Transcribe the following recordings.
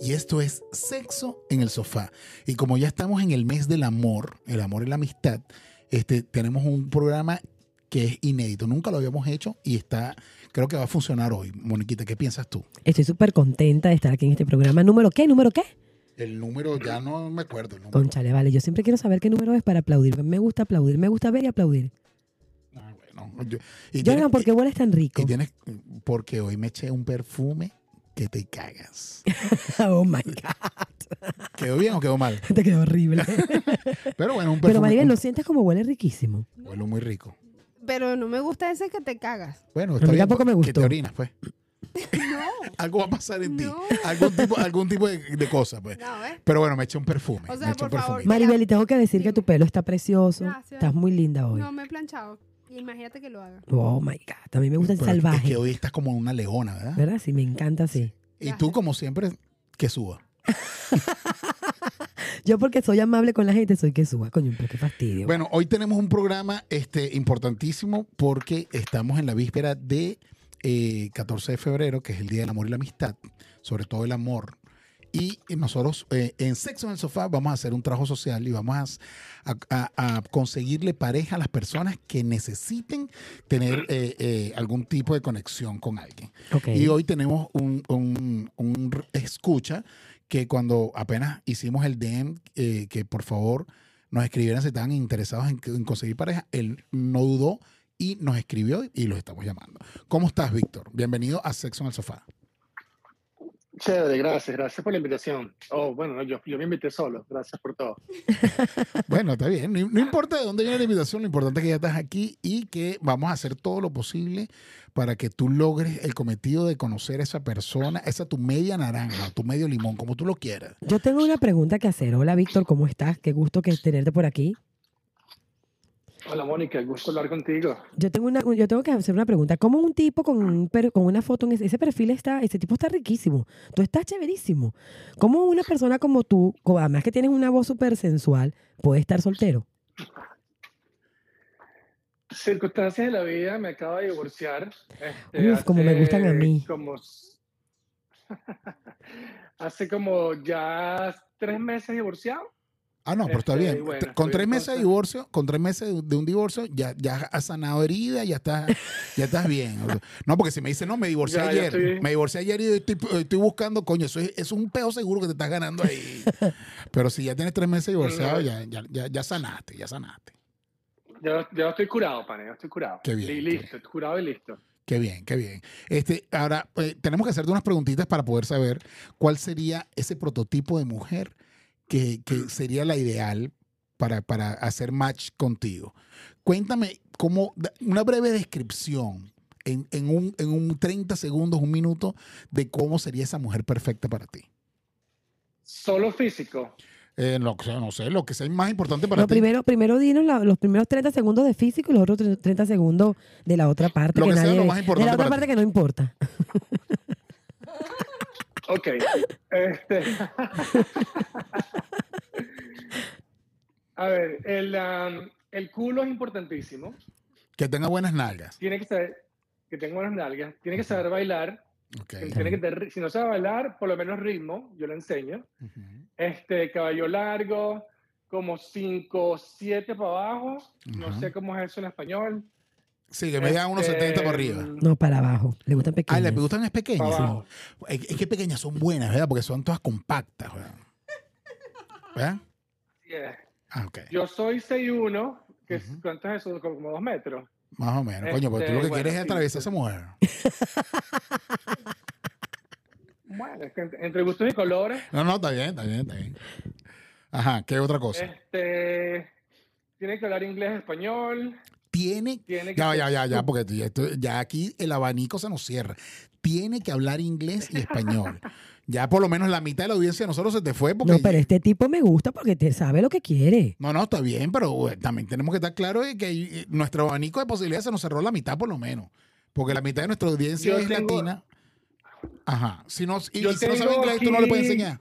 y esto es Sexo en el Sofá. Y como ya estamos en el mes del amor, el amor y la amistad, este, tenemos un programa que es inédito. Nunca lo habíamos hecho y está, creo que va a funcionar hoy. Moniquita, ¿qué piensas tú? Estoy súper contenta de estar aquí en este programa. ¿Número qué? ¿Número qué? El número, ya no me acuerdo. El número. Conchale, vale. Yo siempre quiero saber qué número es para aplaudir. Me gusta aplaudir. Me gusta ver y aplaudir. Ah, bueno. Yo- y Yo tienes- no, porque hueles tan rico. y tienes, porque hoy me eché un perfume que te cagas. oh my God. ¿Quedó bien o quedó mal? Te quedó horrible. Pero bueno, un perfume. Pero Maribel, ¿no sientes como huele riquísimo? huele muy rico. Pero no me gusta ese que te cagas. Bueno, A está mí bien. tampoco me Que gustó. te orinas, pues. No, Algo va a pasar en ti. Algún tipo, algún tipo de, de cosa, pues. no, ¿ves? Pero bueno, me eché un perfume. O sea, me eché un por favor. Maribel, y tengo que decir que tu pelo está precioso. Gracias. Estás muy linda hoy. No me he planchado. Imagínate que lo haga. Oh my God. A mí me gusta el Pero es salvaje. que hoy estás como una leona, ¿verdad? ¿Verdad? Sí, me encanta así. Y tú, como siempre, que suba. Yo porque soy amable con la gente soy que suba, coño, pero qué fastidio. Bueno, hoy tenemos un programa este, importantísimo porque estamos en la víspera de eh, 14 de febrero, que es el Día del Amor y la Amistad, sobre todo el amor. Y nosotros eh, en Sexo en el Sofá vamos a hacer un trabajo social y vamos a, a- a conseguirle pareja a las personas que necesiten tener eh, eh, algún tipo de conexión con alguien. Y hoy tenemos un, un- escucha que cuando apenas hicimos el DM, que por favor nos escribieran si estaban interesados en, en conseguir pareja, él no dudó y nos escribió y lo estamos llamando. ¿Cómo estás, Víctor? Bienvenido a Sexo en el Sofá. Chévere, gracias, gracias por la invitación. Oh, bueno, no, yo, yo me invité solo, gracias por todo. Bueno, está bien. No, no importa de dónde viene la invitación, lo importante es que ya estás aquí y que vamos a hacer todo lo posible para que tú logres el cometido de conocer a esa persona, esa tu media naranja, tu medio limón, como tú lo quieras. Yo tengo una pregunta que hacer. Hola, Víctor, ¿cómo estás? Qué gusto que tenerte por aquí. Hola, Mónica, el gusto hablar contigo. Yo tengo una, yo tengo que hacer una pregunta. ¿Cómo un tipo con, un con una foto en ese, ese perfil está, ese tipo está riquísimo? Tú estás chéverísimo. ¿Cómo una persona como tú, además que tienes una voz súper sensual, puede estar soltero? Circunstancias de la vida, me acabo de divorciar. este, Uf, como me gustan a mí. Como, hace como ya tres meses divorciado. Ah, no, pero está Este, bien. bueno, con tres meses de divorcio, con tres meses de- un divorcio, ya, ya has sanado herida, ya estás, ya estás bien. No, porque si me dice, no, me divorcié Ya, ayer, me divorcié ayer y estoy, estoy buscando, coño, eso es, eso es un peo seguro que te estás ganando ahí. Pero si ya tienes tres meses divorciado, ya, ya, ya, ya sanaste, ya sanaste. Ya, ya estoy curado, pane, ya estoy curado. Qué bien, Y listo, curado y listo. Qué bien, qué bien. Este, ahora, eh, tenemos que hacerte unas preguntitas para poder saber cuál sería ese prototipo de mujer que, que sería la ideal para, para hacer match contigo. Cuéntame cómo, una breve descripción en, en un, en un 30 segundos, un minuto, de cómo sería esa mujer perfecta para ti. Solo físico. Eh, sea, no sé, lo que sea más importante para No, ti. primero, primero dinos la- los primeros 30 segundos de físico y los otros tre- 30 segundos de la otra parte Lo que que sea nadie lo más de importante la otra para parte ti. que no importa. Ok. Este. A ver, el, um, el culo es importantísimo. Que tenga buenas nalgas. Tiene que saber que tenga buenas nalgas. Tiene que saber bailar. Tiene que tener- si no sabe bailar, por lo menos ritmo. Yo le enseño. Este, caballo largo, como 5, 7 para abajo. No sé cómo es eso en español. Sí, que me digan unos Este, 70 para arriba. No, para abajo. Le gustan Ah, pequeños. le gustan es pequeñas. Es, es que pequeñas son buenas, ¿verdad? Porque son todas compactas, ¿verdad? ¿Verdad? Yeah. Ah. Yo soy 6'1", que Ujú. ¿cuánto es eso? Como 2 metros. Más o menos. Coño, porque tú lo que Este, quieres es sí, atravesar a esa mujer. Bueno, es que entre, gustos y colores. No, no, está bien, está bien, está bien. Ajá, ¿qué otra cosa? Este, tiene que hablar inglés, español. Tiene. Tiene que Ya, ya, ya, ya, porque ya aquí el abanico se nos cierra. Tiene que hablar inglés y español. Ya por lo menos la mitad de la audiencia de nosotros se te fue porque. No, pero este tipo me gusta porque te sabe lo que quiere. No, no, está bien, pero eh, también tenemos que estar claros de que eh, nuestro abanico de posibilidades se nos cerró la mitad por lo menos. Porque la mitad de nuestra audiencia Yo es tengo- latina. Ajá. Si no, y, Yo si no sabe inglés, tú no le puedes enseñar.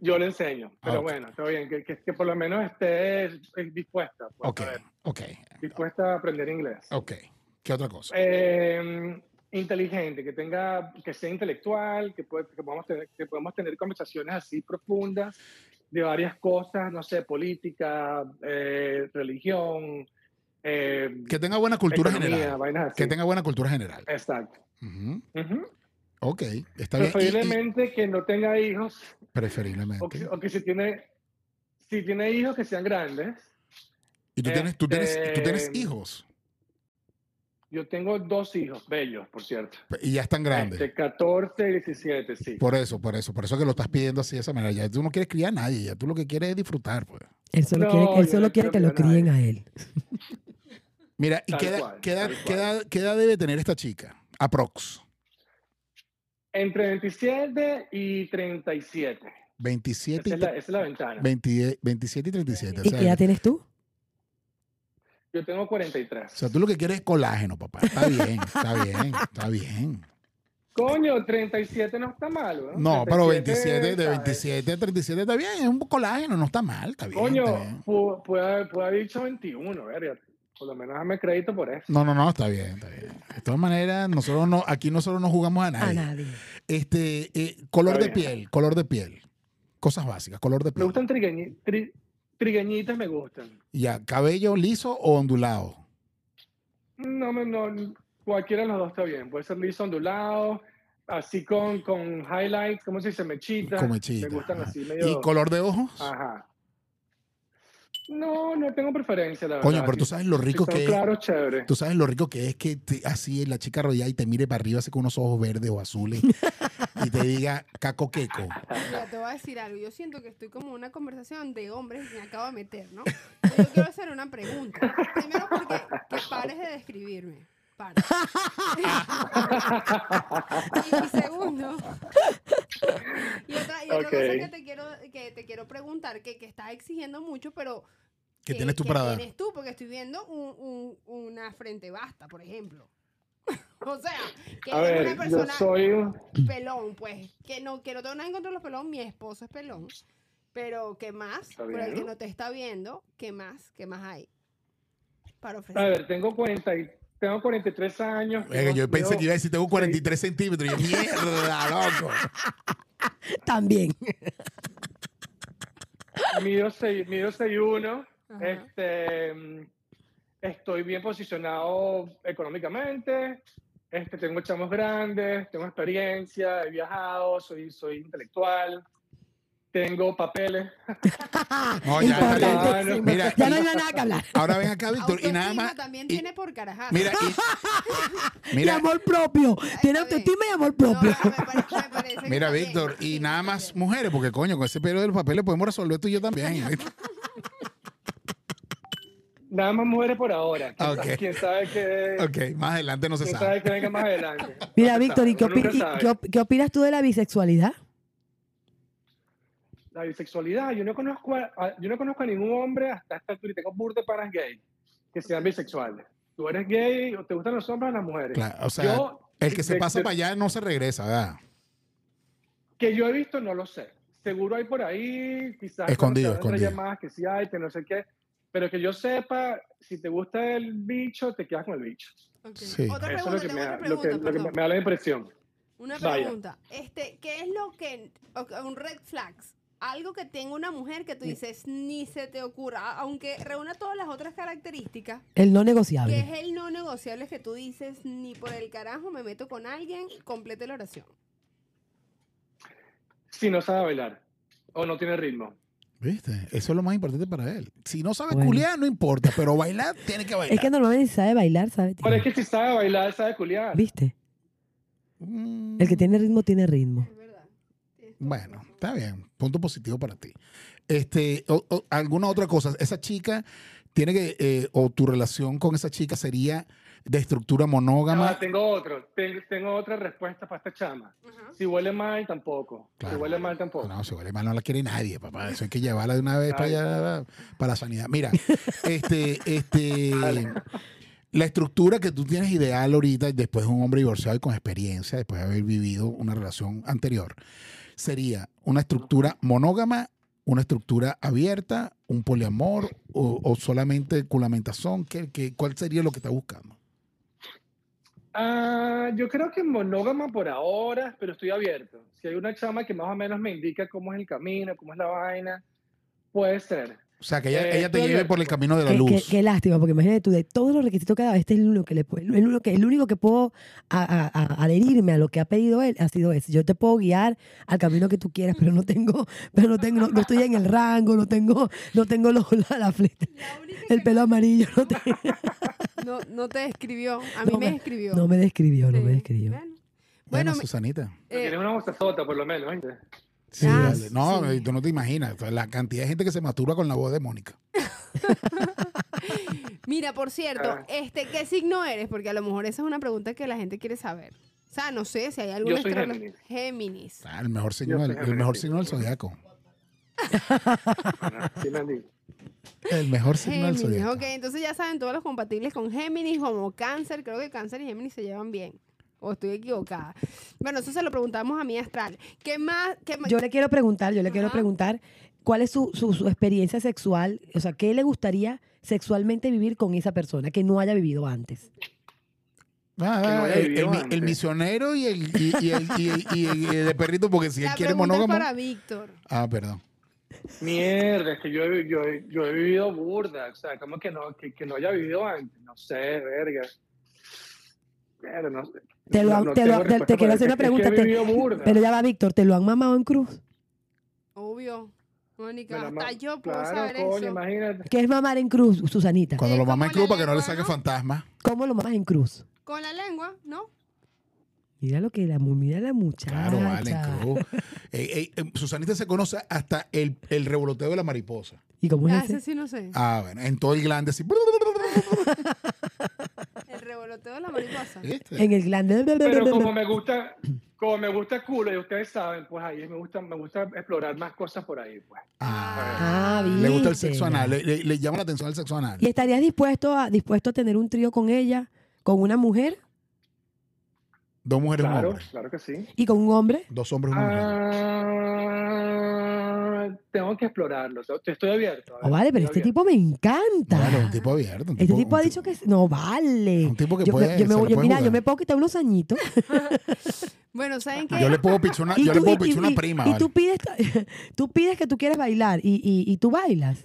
Yo le enseño. Pero bueno, está bien. Que, que, que por lo menos esté eh, dispuesta. pues, Ok, a ver, ok, dispuesta a aprender inglés. ok. ¿Qué otra cosa? Eh, inteligente, que tenga, que sea intelectual, que, puede- que, podamos tener, que podamos tener conversaciones así profundas de varias cosas, no sé, política, eh, religión, eh, Que tenga buena cultura economía, general. Que tenga buena cultura general. Exacto. Ujú. Ok, está bien. Y- Preferiblemente que no tenga hijos, o preferiblemente. que, o que si tiene, si tiene hijos que sean grandes. Y tú tienes, tú tienes, tú tienes Este, hijos Yo tengo dos hijos, bellos, por cierto. y ya están grandes. Este, 14 y 17, sí. Por eso, por eso, por eso que lo estás pidiendo así de esa manera. Ya tú no quieres criar a nadie, ya tú lo que quieres es disfrutar, pues. Él solo No, quiere, él solo no quiere que lo críen a él. Mira, ¿y qué edad, cual, qué edad- qué edad- qué edad debe tener esta chica? Aprox. Entre 27 y 37. 27 y, Esa es la, esa es la ventana. 20 27 y 37. O ¿Y sea, qué edad tienes tú? Yo tengo 43. o sea, tú lo que quieres es colágeno, papá. Está bien, está bien, está bien. Coño, 37 no está malo. ¿no? No, pero 27, 37, de ¿sabes? 27 a 37 está bien, es un colágeno, no está mal, está bien. Coño, está bien. pu- puede, haber- dicho 21, verga. Por lo menos dame crédito por eso. No, no, no, está bien, está bien. De todas maneras, nosotros no, aquí nosotros no jugamos a A nadie. nadie. Este, eh, color Está de bien. piel, color de piel. Cosas básicas, color de Me piel. gustan trigueñi- tri- trigueñitas, me gustan. Ya, cabello liso o ondulado. No, no, cualquiera de los dos está bien. Puede ser liso, ondulado, así con, con highlights, ¿cómo se dice? Mechitas. Con mechita, Me gustan ajá. así medio... ¿Y color de ojos? Ajá. No, no tengo preferencia, la Coño, verdad. pero tú Si- sabes lo si rico son que es. claros, chévere. Tú sabes lo rico que es que te- así la chica arrodillada y te mire para arriba así con unos ojos verdes o azules y te diga caco queco. Mira, te voy a decir algo. Yo siento que estoy como en una conversación de hombres que me acabo de meter, ¿no? Yo quiero hacer una pregunta. Primero porque que pares de describirme. Para. y, y segundo. Y otra, y otra Ok. cosa que te quiero, que te quiero preguntar, que, que estás exigiendo mucho, pero ¿Qué tienes tú para dar? tienes tú? Porque estoy viendo un- un- una frente basta, por ejemplo. o sea, que A es ver, una yo persona soy... un- pelón, pues. Que no, que no tengo nada en contra de los pelón, mi esposo es pelón. Pero, ¿qué más? Por el que no te está viendo, ¿qué más? ¿Qué más hay? Para A ofrecer. ver, tengo 40 y- tengo 43 años. Oiga, yo Yo- pensé que iba a decir tengo sí. 43 centímetros. Y yo, mierda, loco. También. Mido 6 mido 6'1". Ajá. Este, mm, estoy bien posicionado económicamente. Este, tengo chamos grandes, tengo experiencia, he viajado, soy, soy intelectual, tengo papeles. No, ya. Importantísimo. Mira, ya no hay nada que hablar. Ahora ven acá, Víctor, y nada más. también y- tiene por carajazo. Mira, y, y mira, amor propio. Tiene autoestima y amor No, propio. me pare- me parece mira. Víctor, y nada más mujeres, porque coño, con ese periodo de los papeles podemos resolver tú y yo también. Nada más mujeres por ahora. ¿Quién, Ok. sabe, quién sabe que, ok, más adelante no se quién sabe. sabe que venga más adelante? Mira, No Víctor, ¿y qué, uno opi- nunca y sabe. qué op- qué opinas tú de la bisexualidad? La bisexualidad, yo no conozco a, a- yo no conozco a ningún hombre hasta esta altura y tengo burda de panas gay que sean bisexuales. Tú eres gay o te gustan los hombres o las mujeres. Claro, o sea, Yo, el que se de- pasa de- para allá no se regresa, ¿verdad? Que yo he visto, no lo sé. Seguro hay por ahí, quizás. Escondido, escondido. llamadas que sí hay, que no sé qué. Pero que yo sepa, si te gusta el bicho, te quedas con el bicho. Sí. Otra Eso es lo pregunta, que, tengo me lo que, pregunta, lo que perdón. me da la impresión. Una Vaya. pregunta. Este, ¿qué es lo que un red flags? Algo que tenga una mujer que tú dices ni se te ocurra, aunque reúna todas las otras características, El no que negociable. es el no negociable que tú dices ni por el carajo me meto con alguien, complete la oración. Si no sabe bailar o no tiene ritmo. ¿Viste? Eso es lo más importante para él. Si no sabe Bueno. culiar, no importa, pero bailar tiene que bailar. Es que normalmente si sabe bailar, sabe. Pero es que si sabe bailar, sabe culiar. ¿Viste? Mm, El que tiene ritmo tiene ritmo. Es verdad. Bueno, está bien. Punto positivo para ti. Este, o- o ¿Alguna otra cosa? Esa chica tiene que, eh, o tu relación con esa chica sería de estructura monógama. Tengo otro. Tengo, tengo otra respuesta para esta chama. Si huele mal, tampoco. Claro. Si huele mal, tampoco. No, si huele mal no la quiere nadie, papá. Eso hay que llevarla de una vez para allá, para la sanidad. Mira, este, este, la estructura que tú tienes ideal ahorita, después de un hombre divorciado y con experiencia, después de haber vivido una relación anterior, sería una estructura monógama, una estructura abierta, un poliamor o, o solamente culamentación. ¿Qué, qué, ¿Cuál sería lo que estás buscando? Ah, yo creo que monógama por ahora, pero estoy abierto. Si hay una chama que más o menos me indica cómo es el camino, cómo es la vaina, puede ser. O sea, que ella, Eh, ella te lleve por el camino de la Qué, luz. qué- qué lástima, porque imagínate tú, de todos los requisitos que ha dado, este es el único que, le, puedo- el único que, el único que puedo a- a- a- adherirme a lo que ha pedido él ha sido ese. Yo te puedo guiar al camino que tú quieras, pero no tengo, pero no tengo, no, no estoy en el rango, no tengo, no tengo los- la, la fleta, el que pelo amarillo, no, te- no, no te describió. A mí No me, me- describió. no me describió, no Sí. me describió. Bueno, Bueno, me- Susanita. eh, Tienes una por lo menos, ¿viste? Sí, vale. No, sí. tú no te imaginas. La cantidad de gente que se masturba con la voz de Mónica. Mira, por cierto, Ah. este, ¿qué signo eres? Porque a lo mejor esa es una pregunta que la gente quiere saber. O sea, no sé si hay soy estrella- Géminis. Géminis. Ah, el mejor signo, Yo del, el mejor signo del zodiaco. El mejor signo del zodiaco. ok. Entonces ya saben todos los compatibles con Géminis, como Cáncer. Creo que Cáncer y Géminis se llevan bien. O estoy equivocada. Bueno, eso se lo preguntamos a mi astral. ¿Qué más? Qué ma- Yo le quiero preguntar, yo le quiero preguntar cuál es su, su, su experiencia sexual, o sea, qué le gustaría sexualmente vivir con esa persona que no haya vivido antes. Ah, no haya el, misionero y el, y, y el, y el- y el- y el de perrito, porque si él quiere pregunta es monógamo. para Víctor. Ah, perdón. Mierda, es que yo, he- yo, yo he vivido burda. O sea, como que no, que, que no haya vivido antes. No sé, verga. Pero no sé. Te lo No- han- no te lo- te- quiero hacer una pregunta, Es que. Pero ya va, Víctor, ¿te lo han mamado en cruz? Obvio. Mónica, hasta yo puedo claro, saber coño, eso. imagínate. ¿Qué es mamar en cruz, Susanita? Cuando lo mama como en cruz para que no le saque ¿no? fantasma. ¿Cómo lo mamas en cruz? Con la lengua, ¿no? Mira lo que la, mira la muchacha. Claro, vale, en cruz. Eh, eh, eh, Susanita se conoce hasta el, el revoloteo de la mariposa. ¿Y cómo es Ah, ese? ese sí no sé. Ah, bueno, en todo el glande así. El revoloteo de la mariposa. ¿Viste? En el glande. Pero como me gusta, como me gusta el culo y ustedes saben, pues ahí me gusta, me gusta explorar más cosas por ahí, pues. Ah, Ah, le gusta el sexo anal. Le, le- le llama la atención el sexo anal. ¿Y estarías dispuesto a, dispuesto a tener un trío con ella, con una mujer Dos mujeres y un Claro, hombre. claro que sí. y con un hombre? Dos hombres y una mujer. Ah, tengo que explorarlo. Te- Estoy abierto. ver, Oh, vale, pero estoy este abierto. tipo me encanta. Vale, un tipo abierto. un Este tipo un ha dicho que... No, vale. Un tipo que yo, puede. yo me yo- mira, yo jugar. me puedo quitar unos añitos. Bueno, ¿saben qué? Yo le puedo pichar una, Y yo le tú- puedo y- pichar y- una y- prima. Y vale. tú pides, tú pides que tú quieres bailar y, y, y tú bailas.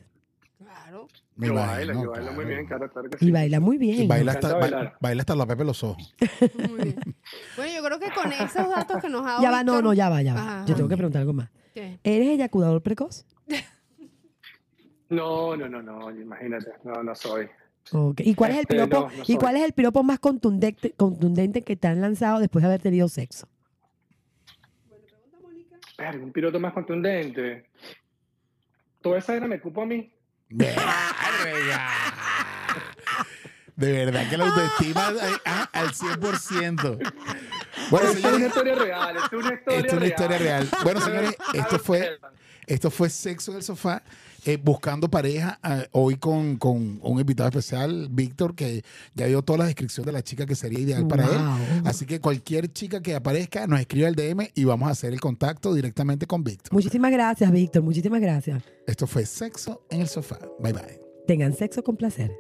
Claro. Me Yo imagino, bailo, yo bailo muy claro. bien, claro, claro que Y baila muy bien. Y baila hasta, ba- baila hasta la pepe los ojos. Muy bien. Bueno, yo creo que con esos datos que nos ha dado Ya va, no, no, ya va, ya va. Ajá. Yo tengo que preguntar algo más. ¿Qué? ¿Eres eyaculador precoz? No, no, no, no, imagínate, no, no soy. ¿Y cuál es el Este, piropo, no, no ¿y cuál es el piropo más contundente, contundente que te han lanzado después de haber tenido sexo? Verga, un piloto más contundente. Toda esa era me cupo a mí. De verdad que la autoestima ah, al 100%. Bueno, Esto es una señores, historia real, esto es una historia esto es una historia real. Bueno, señores, esto fue, esto fue Sexo en el Sofá, eh, buscando pareja, ah, hoy con, con un invitado especial, Víctor, que ya dio toda la descripción de la chica que sería ideal para él. Así que cualquier chica que aparezca nos escribe al DM y vamos a hacer el contacto directamente con Víctor. Muchísimas gracias, Víctor. Muchísimas gracias. Esto fue Sexo en el Sofá. Bye bye. Tengan sexo con placer.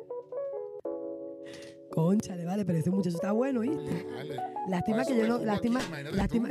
Conchale, vale, pero ese muchacho está bueno, ¿viste? Lástima que yo no. Lástima. Lástima.